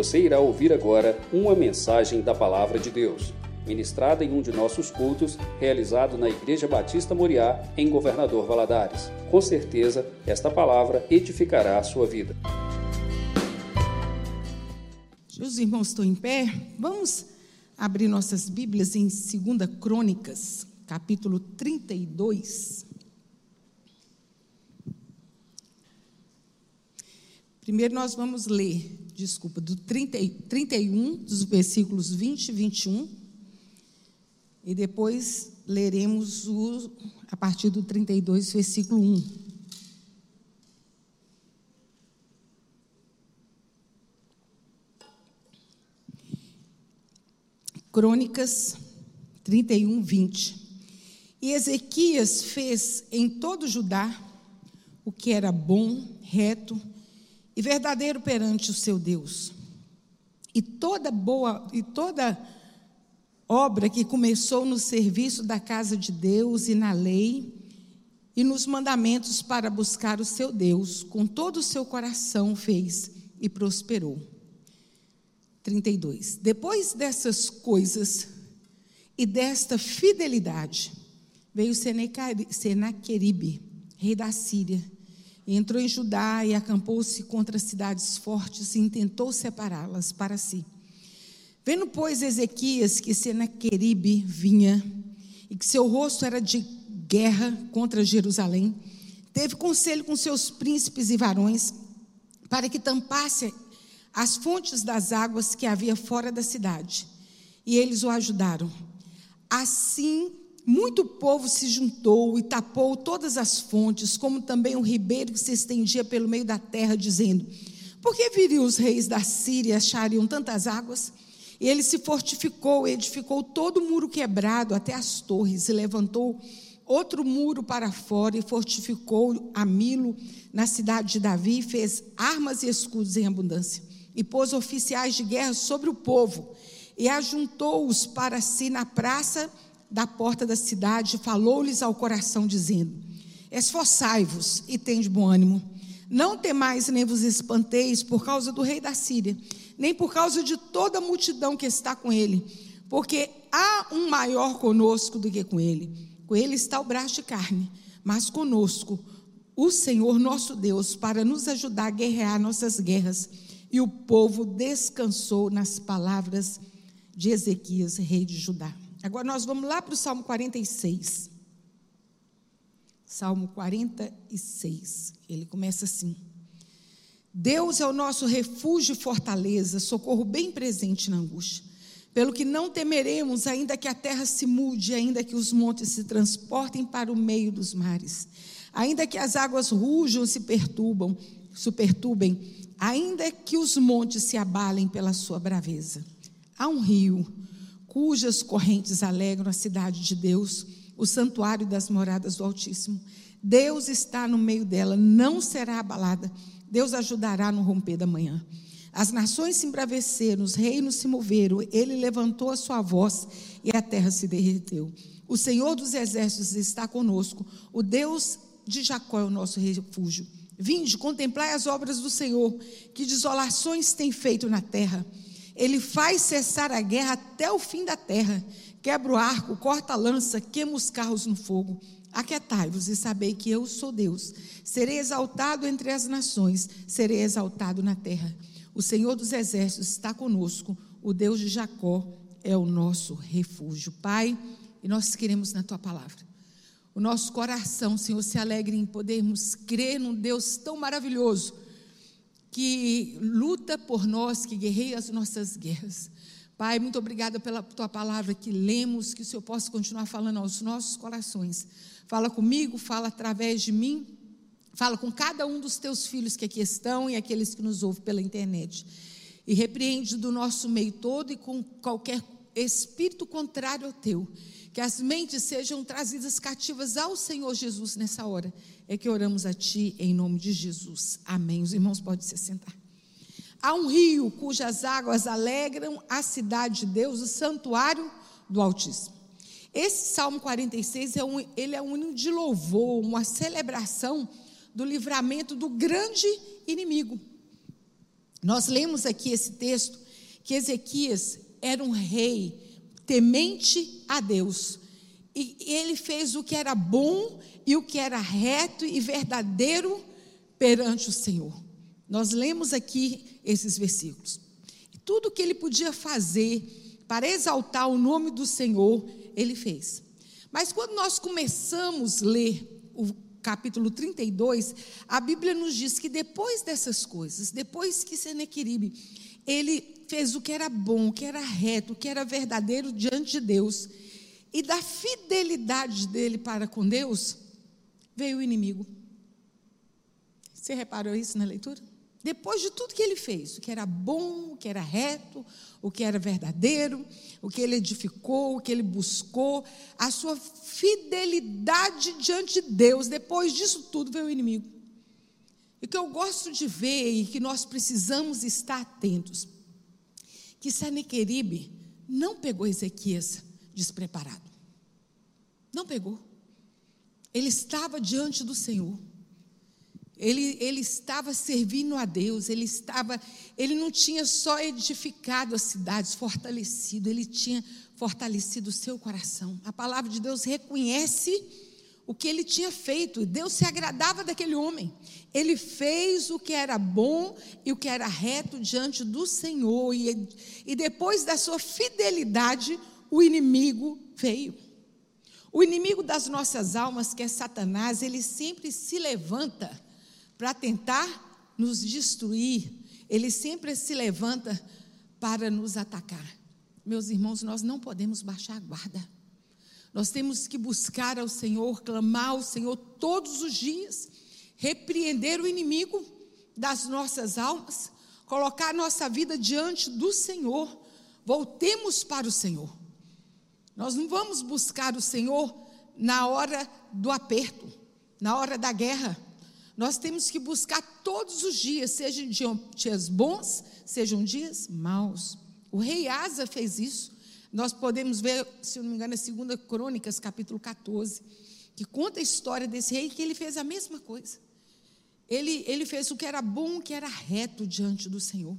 Você irá ouvir agora uma mensagem da Palavra de Deus, ministrada em um de nossos cultos, realizado na Igreja Batista Moriá, em Governador Valadares. Com certeza, esta palavra edificará a sua vida. Os irmãos estão em pé? Vamos abrir nossas Bíblias em 2 Crônicas, capítulo 32. Primeiro nós vamos ler, desculpa, do 30, 31, dos versículos 20 e 21. E depois leremos o, a partir do 32, versículo 1. Crônicas 31, 20. E Ezequias fez em todo Judá o que era bom, reto e verdadeiro perante o seu Deus. E toda boa e toda obra que começou no serviço da casa de Deus e na lei e nos mandamentos para buscar o seu Deus, com todo o seu coração fez e prosperou. 32. Depois dessas coisas e desta fidelidade, veio Senaqueribe, rei da Síria, entrou em Judá e acampou-se contra cidades fortes e intentou separá-las para si. Vendo, pois, Ezequias que Senaqueribe vinha e que seu rosto era de guerra contra Jerusalém, teve conselho com seus príncipes e varões para que tampasse as fontes das águas que havia fora da cidade. E eles o ajudaram. Assim muito povo se juntou e tapou todas as fontes, como também o ribeiro que se estendia pelo meio da terra, dizendo: Por que viriam os reis da Síria e achariam tantas águas? E ele se fortificou, edificou todo o muro quebrado até as torres, e levantou outro muro para fora, e fortificou a Milo na cidade de Davi, e fez armas e escudos em abundância, e pôs oficiais de guerra sobre o povo, e ajuntou-os para si na praça da porta da cidade, falou-lhes ao coração, dizendo: Esforçai-vos e tende bom ânimo. Não temais nem vos espanteis por causa do rei da Síria, nem por causa de toda a multidão que está com ele, porque há um maior conosco do que com ele. Com ele está o braço de carne, mas conosco o Senhor nosso Deus, para nos ajudar a guerrear nossas guerras. E o povo descansou nas palavras de Ezequias, rei de Judá. Agora nós vamos lá para o Salmo 46. Salmo 46. Ele começa assim: Deus é o nosso refúgio e fortaleza, socorro bem presente na angústia. Pelo que não temeremos, ainda que a terra se mude, ainda que os montes se transportem para o meio dos mares, ainda que as águas rujam e se perturbam, se perturbem, ainda que os montes se abalem pela sua braveza. Há um rio cujas correntes alegram a cidade de Deus, o santuário das moradas do Altíssimo. Deus está no meio dela, não será abalada. Deus ajudará no romper da manhã. As nações se embraveceram, os reinos se moveram, ele levantou a sua voz e a terra se derreteu. O Senhor dos exércitos está conosco, o Deus de Jacó é o nosso refúgio. Vinde, contemplai as obras do Senhor, que desolações tem feito na terra. Ele faz cessar a guerra até o fim da terra. Quebra o arco, corta a lança, queima os carros no fogo. Aquietai-vos e sabei que eu sou Deus. Serei exaltado entre as nações, serei exaltado na terra. O Senhor dos exércitos está conosco, o Deus de Jacó é o nosso refúgio. Pai, e nós queremos na tua palavra. O nosso coração, Senhor, se alegre em podermos crer num Deus tão maravilhoso que luta por nós, que guerreia as nossas guerras. Pai, muito obrigada pela tua palavra que lemos, que o Senhor possa continuar falando aos nossos corações. Fala comigo, fala através de mim, fala com cada um dos teus filhos que aqui estão e aqueles que nos ouvem pela internet. E repreende do nosso meio todo e com qualquer espírito contrário ao teu. Que as mentes sejam trazidas cativas ao Senhor Jesus nessa hora é que oramos a Ti em nome de Jesus. Amém. Os irmãos podem se sentar. Há um rio cujas águas alegram a cidade de Deus, o santuário do Altíssimo. Esse Salmo 46 é um, ele é um hino de louvor, uma celebração do livramento do grande inimigo. Nós lemos aqui esse texto que Ezequias era um rei temente a Deus. E ele fez o que era bom e o que era reto e verdadeiro perante o Senhor. Nós lemos aqui esses versículos. Tudo que ele podia fazer para exaltar o nome do Senhor, ele fez. Mas quando nós começamos a ler o capítulo 32, a Bíblia nos diz que depois dessas coisas, depois que Senequeribe, ele fez o que era bom, o que era reto, o que era verdadeiro diante de Deus, e da fidelidade dele para com Deus, veio o inimigo. Você reparou isso na leitura? Depois de tudo que ele fez, o que era bom, o que era reto, o que era verdadeiro, o que ele edificou, o que ele buscou, a sua fidelidade diante de Deus, depois disso tudo veio o inimigo. E o que eu gosto de ver e que nós precisamos estar atentos, que Senequeribe não pegou Ezequias despreparado. Não pegou. Ele estava diante do Senhor. Ele, ele estava servindo a Deus, ele estava, ele não tinha só edificado as cidades, fortalecido, ele tinha fortalecido o seu coração. A palavra de Deus reconhece o que ele tinha feito, Deus se agradava daquele homem. Ele fez o que era bom e o que era reto diante do Senhor, e, e depois da sua fidelidade, o inimigo veio. O inimigo das nossas almas, que é Satanás, ele sempre se levanta para tentar nos destruir, ele sempre se levanta para nos atacar. Meus irmãos, nós não podemos baixar a guarda. Nós temos que buscar ao Senhor, clamar ao Senhor todos os dias, repreender o inimigo das nossas almas, colocar nossa vida diante do Senhor. Voltemos para o Senhor. Nós não vamos buscar o Senhor na hora do aperto, na hora da guerra. Nós temos que buscar todos os dias, sejam dias bons, sejam dias maus. O rei Asa fez isso. Nós podemos ver, se não me engano, é 2 Crônicas, capítulo 14, que conta a história desse rei, que ele fez a mesma coisa. Ele, ele fez o que era bom, o que era reto diante do Senhor.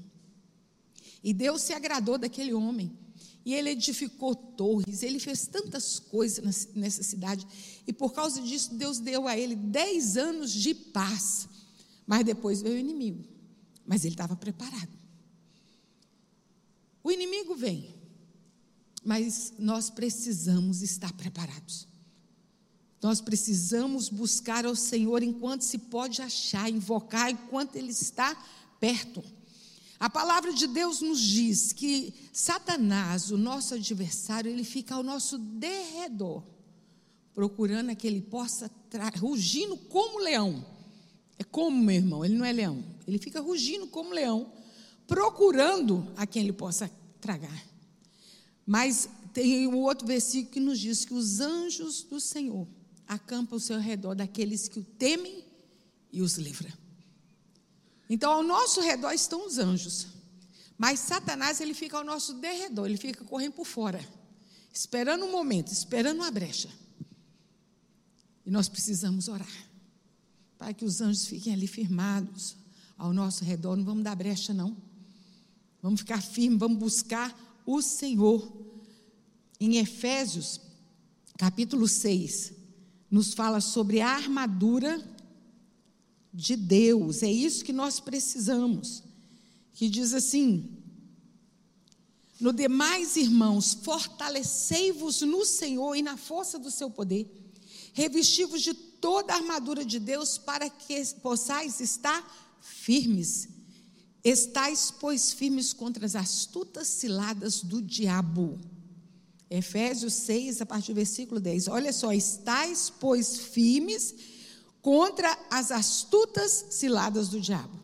E Deus se agradou daquele homem. E ele edificou torres, ele fez tantas coisas nessa cidade. E por causa disso, Deus deu a ele dez anos de paz. Mas depois veio o inimigo. Mas ele estava preparado. O inimigo vem. Mas nós precisamos estar preparados. Nós precisamos buscar ao Senhor enquanto se pode achar, invocar enquanto Ele está perto. A palavra de Deus nos diz que Satanás, o nosso adversário, ele fica ao nosso derredor, procurando que ele possa rugindo como leão. É como, meu irmão, ele não é leão. Ele fica rugindo como leão, procurando a quem ele possa tragar. Mas tem um outro versículo que nos diz que os anjos do Senhor acampam ao seu redor daqueles que o temem e os livra. Então, ao nosso redor estão os anjos. Mas Satanás, ele fica ao nosso derredor, ele fica correndo por fora, esperando um momento, esperando uma brecha. E nós precisamos orar, para que os anjos fiquem ali firmados ao nosso redor. Não vamos dar brecha, não. Vamos ficar firmes, vamos buscar o Senhor. Em Efésios, capítulo 6, nos fala sobre a armadura de Deus. É isso que nós precisamos. Que diz assim: No demais, irmãos, fortalecei-vos no Senhor e na força do seu poder, revesti-vos de toda a armadura de Deus para que possais estar firmes. Estais, pois, firmes contra as astutas ciladas do diabo. Efésios 6, a partir do versículo 10. Olha só, estais, pois, firmes contra as astutas ciladas do diabo.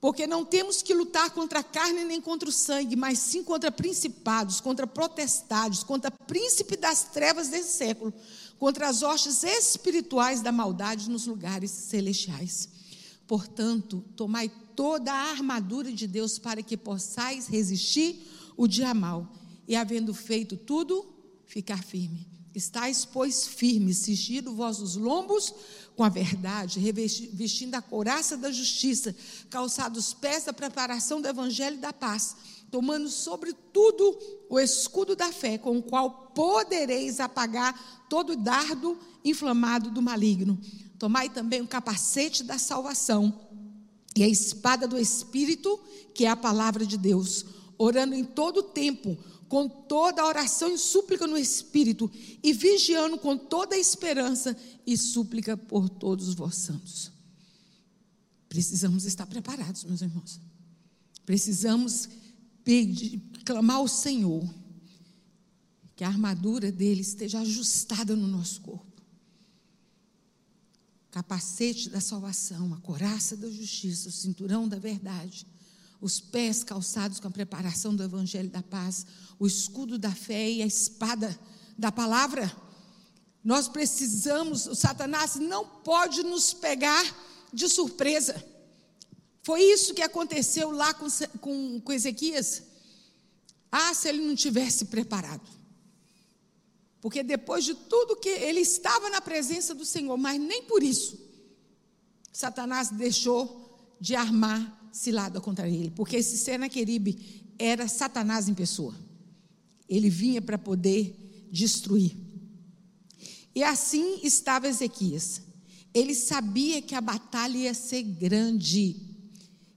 Porque não temos que lutar contra a carne nem contra o sangue, mas sim contra principados, contra protestados, contra príncipe das trevas desse século, contra as hostes espirituais da maldade nos lugares celestiais. Portanto, tomai toda a armadura de Deus para que possais resistir o dia mal e, havendo feito tudo, ficar firme. Estais, pois, firmes, cingido vossos lombos com a verdade, revestindo a couraça da justiça, calçados os pés da preparação do evangelho da paz, tomando sobretudo o escudo da fé, com o qual podereis apagar todo dardo inflamado do maligno. Tomai também o capacete da salvação e a espada do Espírito, que é a palavra de Deus, orando em todo o tempo, com toda a oração e súplica no Espírito, e vigiando com toda a esperança e súplica por todos vós santos. Precisamos estar preparados, meus irmãos. Precisamos pedir, clamar ao Senhor que a armadura dele esteja ajustada no nosso corpo. Capacete da salvação, a coraça da justiça, o cinturão da verdade, os pés calçados com a preparação do evangelho da paz, o escudo da fé e a espada da palavra. Nós precisamos, o Satanás não pode nos pegar de surpresa. Foi isso que aconteceu lá com, com, com Ezequias. Ah, se ele não tivesse preparado. Porque depois de tudo que ele estava na presença do Senhor, mas nem por isso Satanás deixou de armar cilada contra ele, porque esse Senaqueribe era Satanás em pessoa. Ele vinha para poder destruir. E assim estava Ezequias. Ele sabia que a batalha ia ser grande.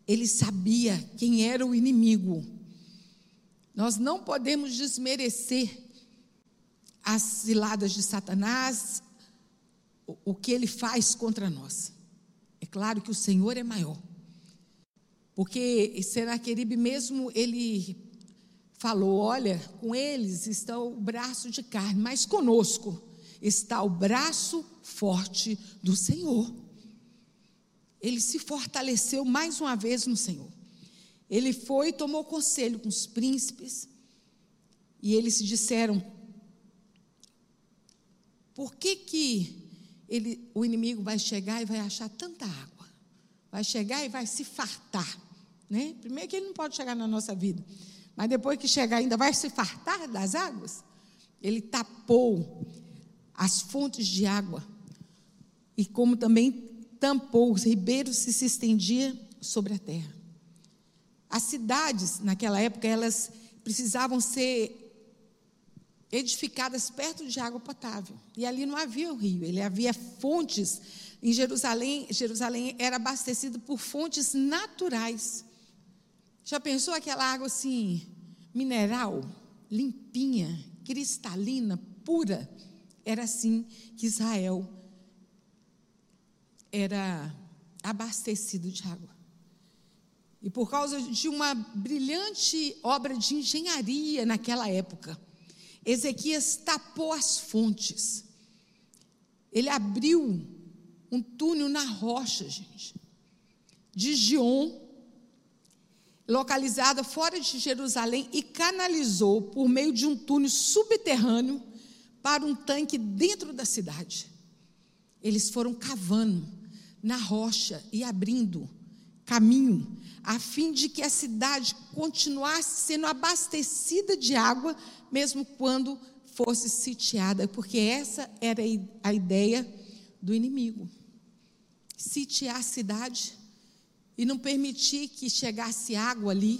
Ele sabia quem era o inimigo. Nós não podemos desmerecer as ciladas de Satanás, o, que ele faz contra nós. É claro que o Senhor é maior. Porque Senaqueribe mesmo, ele falou: olha, com eles está o braço de carne, mas conosco está o braço forte do Senhor. Ele se fortaleceu mais uma vez no Senhor. Ele foi e tomou conselho com os príncipes, e eles disseram: por que, que ele, o inimigo vai chegar e vai achar tanta água? Vai chegar e vai se fartar. Né? Primeiro que ele não pode chegar na nossa vida. Mas depois que chegar ainda vai se fartar das águas. Ele tapou as fontes de água. E como também tampou, os ribeiros se, se estendia sobre a terra. As cidades, naquela época, elas precisavam ser edificadas perto de água potável. E ali não havia o rio, ele havia fontes. Em Jerusalém, Jerusalém era abastecido por fontes naturais. Já pensou aquela água assim, mineral, limpinha, cristalina, pura? Era assim que Israel era abastecido de água. E por causa de uma brilhante obra de engenharia naquela época, Ezequias tapou as fontes. Ele abriu um túnel na rocha, gente, de Gion, localizada fora de Jerusalém, e canalizou por meio de um túnel subterrâneo para um tanque dentro da cidade. Eles foram cavando na rocha e abrindo caminho, a fim de que a cidade continuasse sendo abastecida de água mesmo quando fosse sitiada, porque essa era a ideia do inimigo. Sitiar a cidade e não permitir que chegasse água ali.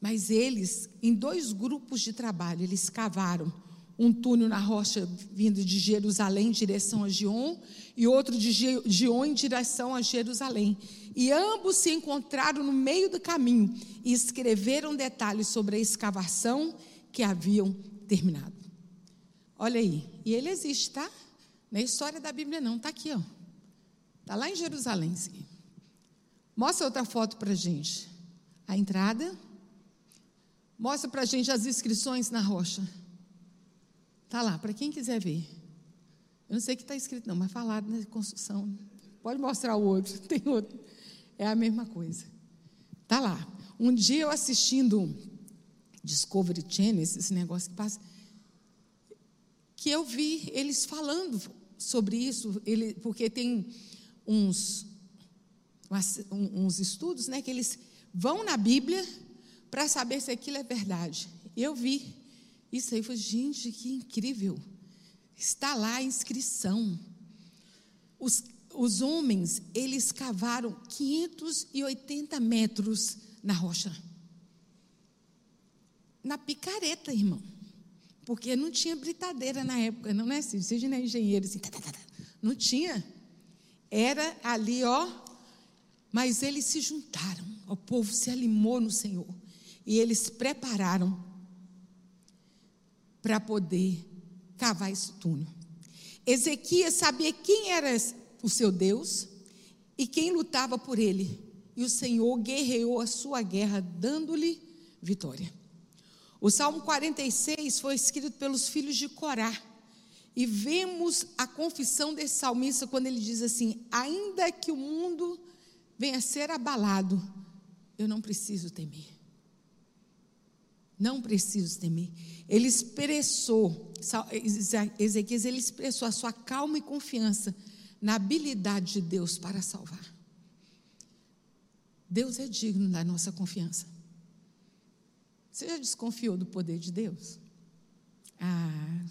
Mas eles, em dois grupos de trabalho, eles cavaram um túnel na rocha vindo de Jerusalém em direção a Gion e outro de Gion em direção a Jerusalém. E ambos se encontraram no meio do caminho e escreveram detalhes sobre a escavação que haviam terminado. Olha aí, e ele existe, tá? Não é história da Bíblia, não, está aqui, ó. Está lá em Jerusalém. Sim. Mostra outra foto para a gente. A entrada. Mostra para a gente as inscrições na rocha. Está lá, para quem quiser ver. Eu não sei o que está escrito, não, mas falaram na construção. Pode mostrar o outro, tem outro. É a mesma coisa. Está lá. Um dia eu assistindo Discovery Channel, esse negócio que passa, que eu vi eles falando sobre isso, ele, porque tem uns, uns estudos né, que eles vão na Bíblia para saber se aquilo é verdade. Eu vi isso aí foi, gente, que incrível. Está lá a inscrição os, os homens, eles cavaram 580 metros na rocha. Na picareta, irmão. Porque não tinha britadeira na época, não é assim? Seja não é engenheiro, assim, não tinha. Era ali, ó. Mas eles se juntaram, o povo se alimou no Senhor. E eles prepararam para poder cavar esse túnel. Ezequias sabia quem era o seu Deus e quem lutava por ele. E o Senhor guerreou a sua guerra, dando-lhe vitória. O Salmo 46 foi escrito pelos filhos de Corá. E vemos a confissão desse salmista quando ele diz assim: Ainda que o mundo venha a ser abalado, eu não preciso temer. Não preciso temer. Ele expressou, Ezequias, ele expressou a sua calma e confiança na habilidade de Deus para salvar. Deus é digno da nossa confiança. Você já desconfiou do poder de Deus? Ah,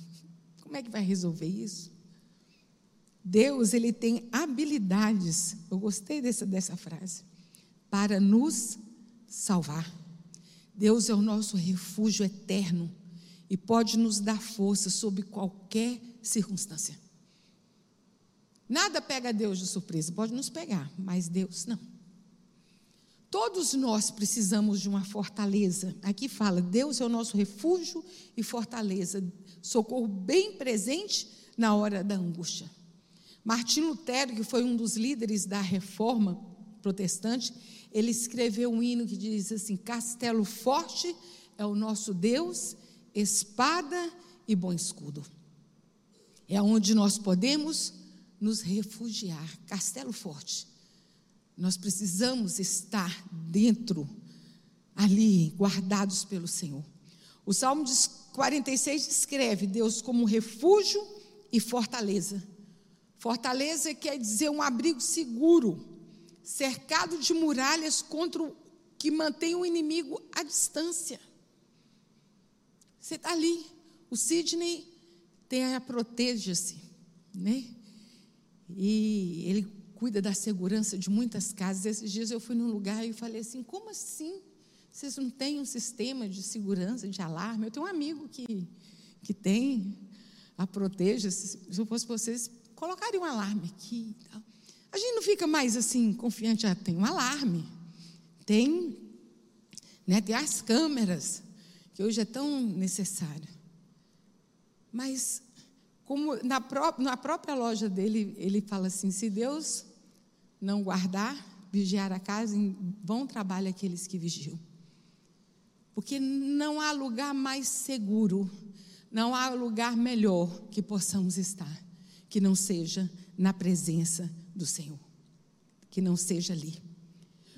como é que vai resolver isso? Deus, ele tem habilidades, eu gostei dessa, dessa frase, para nos salvar. Deus é o nosso refúgio eterno e pode nos dar força sob qualquer circunstância. Nada pega Deus de surpresa, pode nos pegar, mas Deus não. Todos nós precisamos de uma fortaleza. Aqui fala: Deus é o nosso refúgio e fortaleza, socorro bem presente na hora da angústia. Martinho Lutero, que foi um dos líderes da reforma protestante, ele escreveu um hino que diz assim: Castelo forte é o nosso Deus, espada e bom escudo. É onde nós podemos nos refugiar. Castelo forte nós precisamos estar dentro, ali, guardados pelo Senhor. O Salmo 46 descreve Deus como refúgio e fortaleza. Fortaleza quer dizer um abrigo seguro, cercado de muralhas contra o que mantém o inimigo à distância. Você está ali. O Sidney tem a proteja-se, né? E ele cuida da segurança de muitas casas. Esses dias eu fui num lugar e falei assim: como assim? Vocês não têm um sistema de segurança, de alarme? Eu tenho um amigo que, que tem a proteja. Se eu fosse vocês, colocariam um alarme aqui. A gente não fica mais assim confiante, ah, tem um alarme, tem, né, tem as câmeras, que hoje é tão necessário. Mas como na, pró na própria loja dele, ele fala assim: se Deus não guardar, vigiar a casa, em bom trabalho aqueles que vigiam. Porque não há lugar mais seguro, não há lugar melhor que possamos estar, que não seja na presença do Senhor, que não seja ali.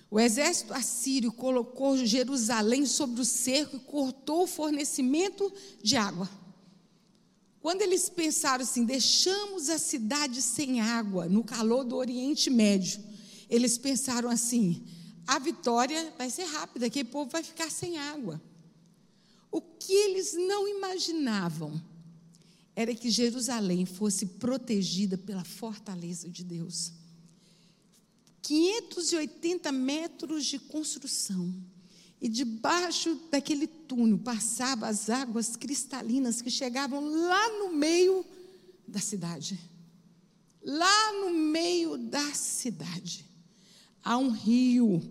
O exército assírio colocou Jerusalém sobre o cerco e cortou o fornecimento de água. Quando eles pensaram assim, deixamos a cidade sem água, no calor do Oriente Médio, eles pensaram assim: a vitória vai ser rápida, que o povo vai ficar sem água. O que eles não imaginavam era que Jerusalém fosse protegida pela fortaleza de Deus. 580 metros de construção e debaixo daquele túnel passavam as águas cristalinas que chegavam lá no meio da cidade. Lá no meio da cidade há um rio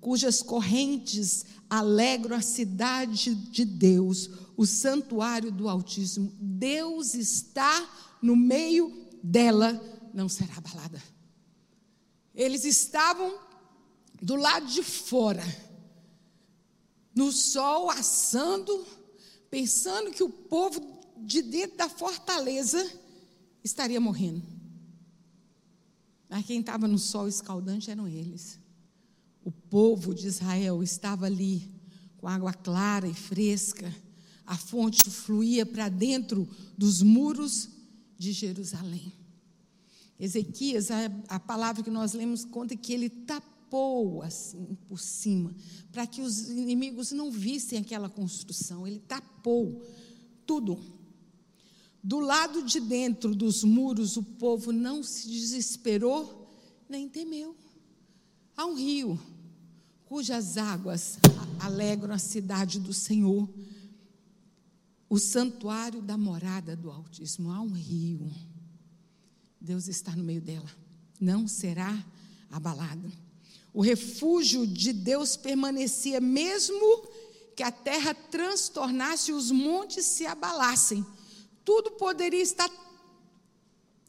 cujas correntes alegram a cidade de Deus, o santuário do Altíssimo. Deus está no meio dela, não será abalada. Eles estavam do lado de fora no sol assando, pensando que o povo de dentro da fortaleza estaria morrendo. Mas quem estava no sol escaldante eram eles. O povo de Israel estava ali, com água clara e fresca. A fonte fluía para dentro dos muros de Jerusalém. Ezequias, a, a palavra que nós lemos conta que ele tapou assim por cima, para que os inimigos não vissem aquela construção. Ele tapou tudo. Do lado de dentro dos muros, o povo não se desesperou nem temeu. Há um rio cujas águas alegram a cidade do Senhor, o santuário da morada do Altíssimo. Há um rio. Deus está no meio dela. Não será abalado. O refúgio de Deus permanecia mesmo que a terra transtornasse e os montes se abalassem. Tudo poderia estar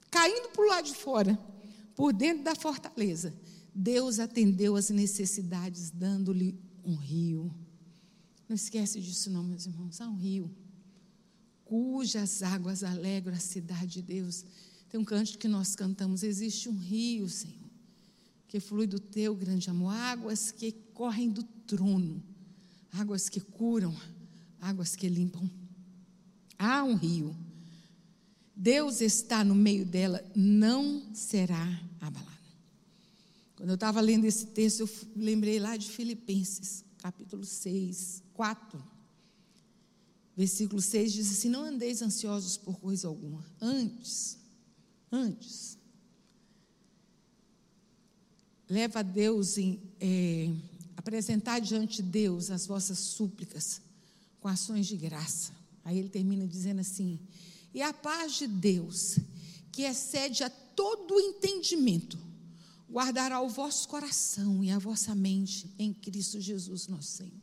caindo para o lado de fora, por dentro da fortaleza. Deus atendeu as necessidades, dando-lhe um rio. Não esquece disso, não, meus irmãos. Há um rio cujas águas alegram a cidade de Deus. Tem um canto que nós cantamos: Existe um rio, Senhor, que flui do teu grande amor, águas que correm do trono águas que curam, águas que limpam. Há um rio. Deus está no meio dela, não será abalado. Quando eu estava lendo esse texto, eu lembrei lá de Filipenses, capítulo 6, 4. Versículo 6 diz assim: Não andeis ansiosos por coisa alguma. Antes, antes, leva a Deus em. É, apresentar diante de Deus as vossas súplicas com ações de graça. Aí ele termina dizendo assim: E a paz de Deus, que excede a todo entendimento, guardará o vosso coração e a vossa mente em Cristo Jesus, nosso Senhor.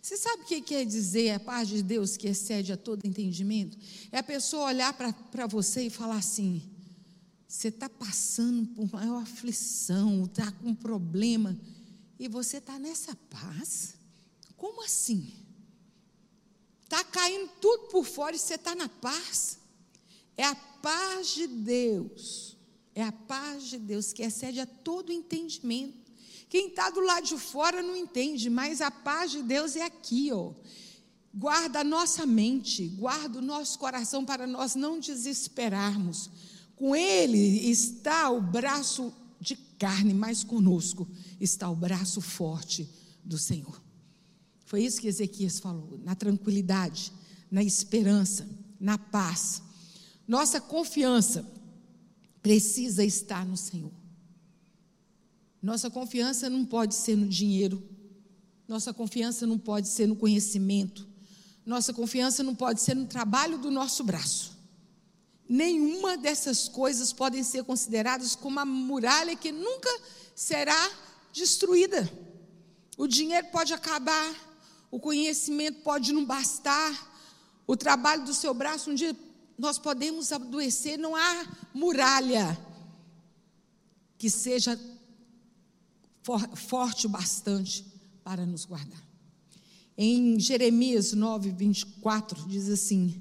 Você sabe o que quer dizer a paz de Deus que excede a todo entendimento? É a pessoa olhar para você e falar assim: você está passando por maior aflição, está com problema e você está nessa paz? Como assim? Está caindo tudo por fora e você está na paz? É a paz de Deus. É a paz de Deus que excede a todo entendimento. Quem está do lado de fora não entende, mas a paz de Deus é aqui, ó. Guarda a nossa mente, guarda o nosso coração para nós não desesperarmos. Com Ele está o braço de carne, mas conosco está o braço forte do Senhor. Foi isso que Ezequias falou, na tranquilidade, na esperança, na paz. Nossa confiança precisa estar no Senhor. Nossa confiança não pode ser no dinheiro, nossa confiança não pode ser no conhecimento, nossa confiança não pode ser no trabalho do nosso braço. Nenhuma dessas coisas podem ser consideradas como uma muralha que nunca será destruída. O dinheiro pode acabar, o conhecimento pode não bastar, o trabalho do seu braço, um dia nós podemos adoecer, não há muralha que seja for, forte o bastante para nos guardar. Em Jeremias 9, 24, diz assim: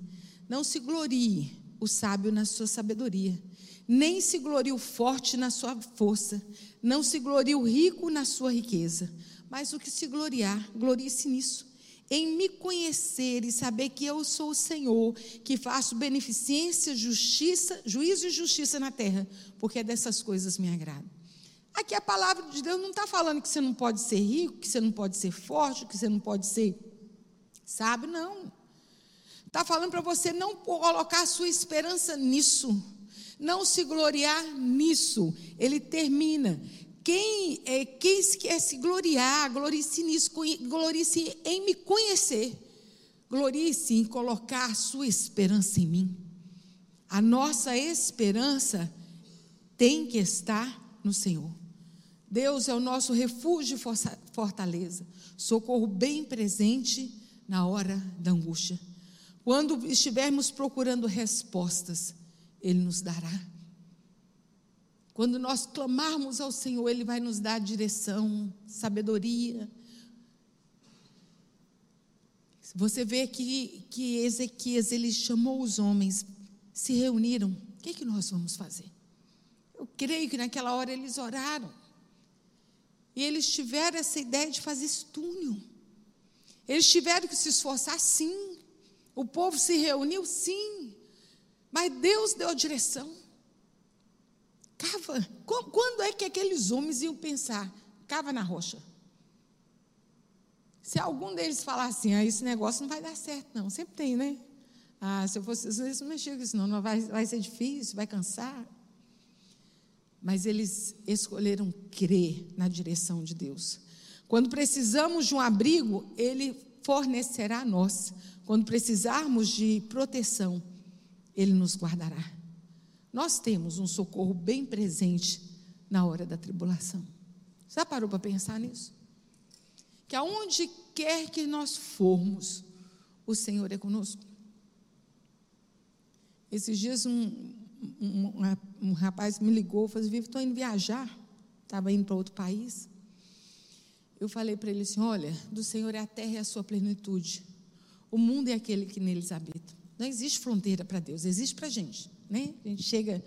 Não se glorie o sábio na sua sabedoria, nem se glorie o forte na sua força, não se glorie o rico na sua riqueza, mas o que se gloriar, glorie-se nisso, em me conhecer e saber que eu sou o Senhor, que faço beneficência, justiça, juízo e justiça na terra, porque dessas coisas me agrado. Aqui a palavra de Deus não está falando que você não pode ser rico, que você não pode ser forte, que você não pode ser sábio, não. Está falando para você não colocar sua esperança nisso não se gloriar nisso. Ele termina. Quem, é, quem quer se gloriar, glorie-se nisso, glorie-se em me conhecer. Glorie-se em colocar sua esperança em mim. A nossa esperança tem que estar no Senhor. Deus é o nosso refúgio e fortaleza, socorro bem presente na hora da angústia. Quando estivermos procurando respostas, ele nos dará. Quando nós clamarmos ao Senhor, Ele vai nos dar direção, sabedoria. Você vê que, que Ezequias, ele chamou os homens, se reuniram. O que, é que nós vamos fazer? Eu creio que naquela hora eles oraram. E eles tiveram essa ideia de fazer túnel. Eles tiveram que se esforçar, sim. O povo se reuniu, sim. Mas Deus deu a direção. Cava. Quando é que aqueles homens iam pensar? Cava na rocha. Se algum deles falar assim, ah, esse negócio não vai dar certo, não. Sempre tem, né? Ah, se eu fosse vocês não mexiam com isso, não, não vai, vai ser difícil, vai cansar. Mas eles escolheram crer na direção de Deus. Quando precisamos de um abrigo, Ele fornecerá a nós. Quando precisarmos de proteção, Ele nos guardará. Nós temos um socorro bem presente na hora da tribulação. Já parou para pensar nisso? Que aonde quer que nós formos, o Senhor é conosco. Esses dias um, um, um, rapaz me ligou, falou: Vivo, estou indo viajar. Estava indo para outro país. Eu falei para ele assim: Olha, do Senhor é a terra e a sua plenitude. O mundo é aquele que neles habita. Não existe fronteira para Deus, existe para a gente. Né? A gente chega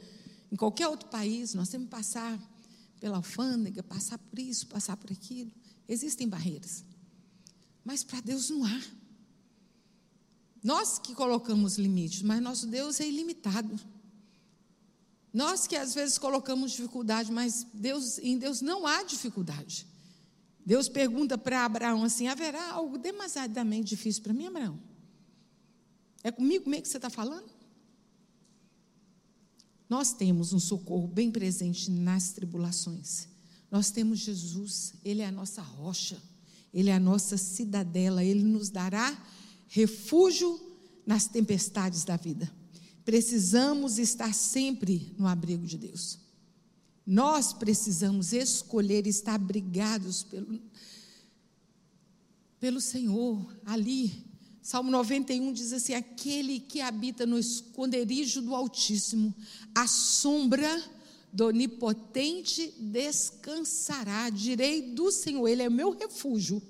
em qualquer outro país, nós temos que passar pela alfândega, passar por isso, passar por aquilo. Existem barreiras. Mas para Deus não há. Nós que colocamos limites, mas nosso Deus é ilimitado. Nós que às vezes colocamos dificuldade, mas Deus, em Deus não há dificuldade. Deus pergunta para Abraão assim: haverá algo demasiadamente difícil para mim, Abraão? É comigo mesmo que você está falando? Nós temos um socorro bem presente nas tribulações. Nós temos Jesus, Ele é a nossa rocha, Ele é a nossa cidadela, Ele nos dará refúgio nas tempestades da vida. Precisamos estar sempre no abrigo de Deus. Nós precisamos escolher estar abrigados pelo, pelo Senhor, ali, Salmo 91 diz assim: aquele que habita no esconderijo do Altíssimo, a sombra do Onipotente descansará. Direi do Senhor, Ele é o meu refúgio.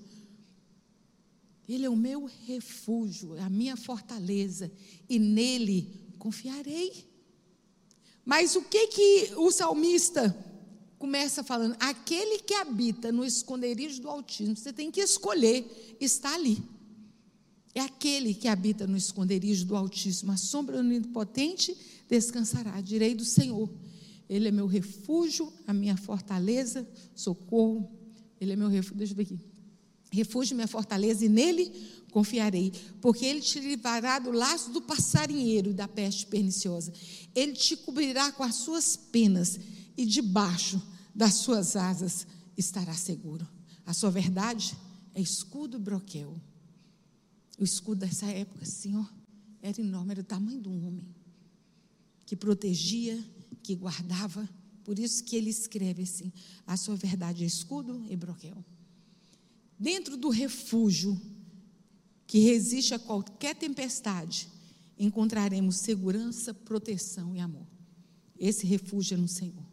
Ele é o meu refúgio, a minha fortaleza, e nele confiarei. Mas o que que o salmista começa falando? Aquele que habita no esconderijo do Altíssimo, você tem que escolher estar ali. É aquele que habita no esconderijo do Altíssimo, a sombra do Onipotente descansará. Direi do Senhor, Ele é meu refúgio, a minha fortaleza, socorro. Ele é meu refúgio, deixa eu ver aqui. Refúgio, minha fortaleza, e nele confiarei, porque ele te livrará do laço do passarinheiro e da peste perniciosa. Ele te cobrirá com as suas penas, e debaixo das suas asas estará seguro. A sua verdade é escudo e broquel. O escudo dessa época, Senhor, era enorme, era o tamanho de um homem, que protegia, que guardava. Por isso que ele escreve assim: a sua verdade é escudo e broquel. Dentro do refúgio que resiste a qualquer tempestade, encontraremos segurança, proteção e amor. Esse refúgio é no Senhor.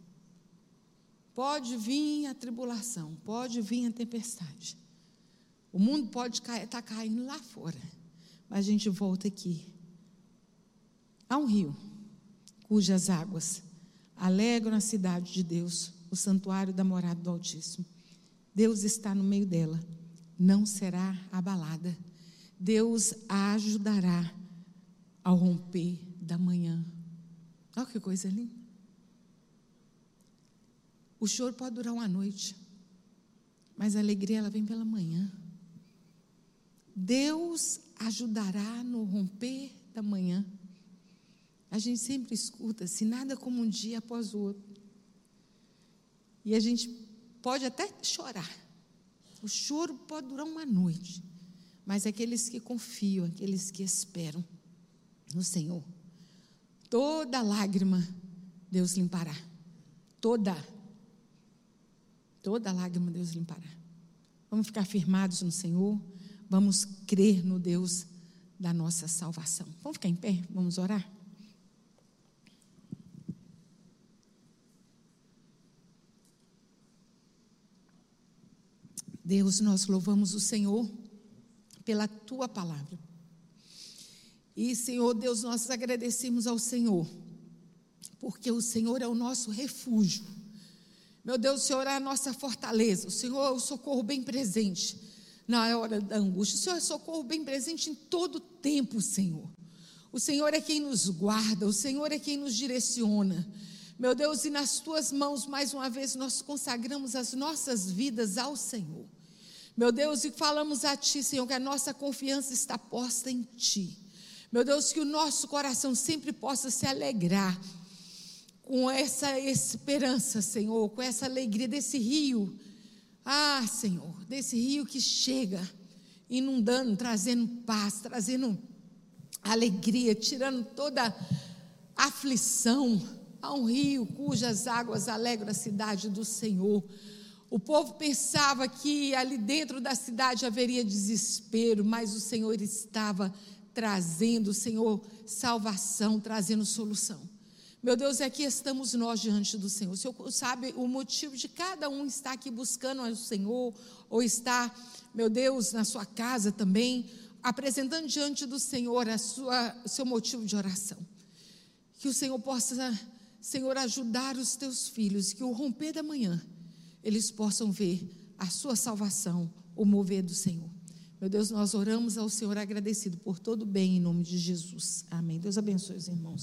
Pode vir a tribulação, pode vir a tempestade. O mundo pode estar tá caindo lá fora, mas a gente volta aqui. Há um rio cujas águas alegram a cidade de Deus, o santuário da morada do Altíssimo. Deus está no meio dela, não será abalada. Deus a ajudará ao romper da manhã. Olha que coisa linda. O choro pode durar uma noite, mas a alegria ela vem pela manhã. Deus ajudará no romper da manhã. A gente sempre escuta se nada como um dia após o outro. E a gente pode até chorar. O choro pode durar uma noite. Mas aqueles que confiam, aqueles que esperam no Senhor, toda lágrima Deus limpará. Toda. Toda lágrima Deus limpará. Vamos ficar firmados no Senhor vamos crer no Deus da nossa salvação. Vamos ficar em pé? Vamos orar? Deus, nós louvamos o Senhor pela tua palavra. E, Senhor Deus, nós agradecemos ao Senhor, porque o Senhor é o nosso refúgio. Meu Deus, o Senhor é a nossa fortaleza, o Senhor é o socorro bem presente na hora da angústia. O Senhor é socorro bem presente em todo tempo, Senhor. O Senhor é quem nos guarda, o Senhor é quem nos direciona. Meu Deus, e nas tuas mãos, mais uma vez, nós consagramos as nossas vidas ao Senhor. Meu Deus, e falamos a Ti, Senhor, que a nossa confiança está posta em Ti. Meu Deus, que o nosso coração sempre possa se alegrar com essa esperança, Senhor, com essa alegria desse rio. Ah, Senhor, desse rio que chega inundando, trazendo paz, trazendo alegria, tirando toda aflição. Há um rio cujas águas alegram a cidade do Senhor. O povo pensava que ali dentro da cidade haveria desespero, mas o Senhor estava trazendo, o Senhor, salvação, trazendo solução. Meu Deus, aqui estamos nós diante do Senhor. O Senhor sabe o motivo de cada um estar aqui buscando o Senhor, ou estar, meu Deus, na sua casa também, apresentando diante do Senhor a sua, o seu motivo de oração. Que o Senhor possa, Senhor, ajudar os teus filhos, que o romper da manhã eles possam ver a sua salvação, o mover do Senhor. Meu Deus, nós oramos ao Senhor agradecido por todo o bem em nome de Jesus. Amém. Deus abençoe os irmãos.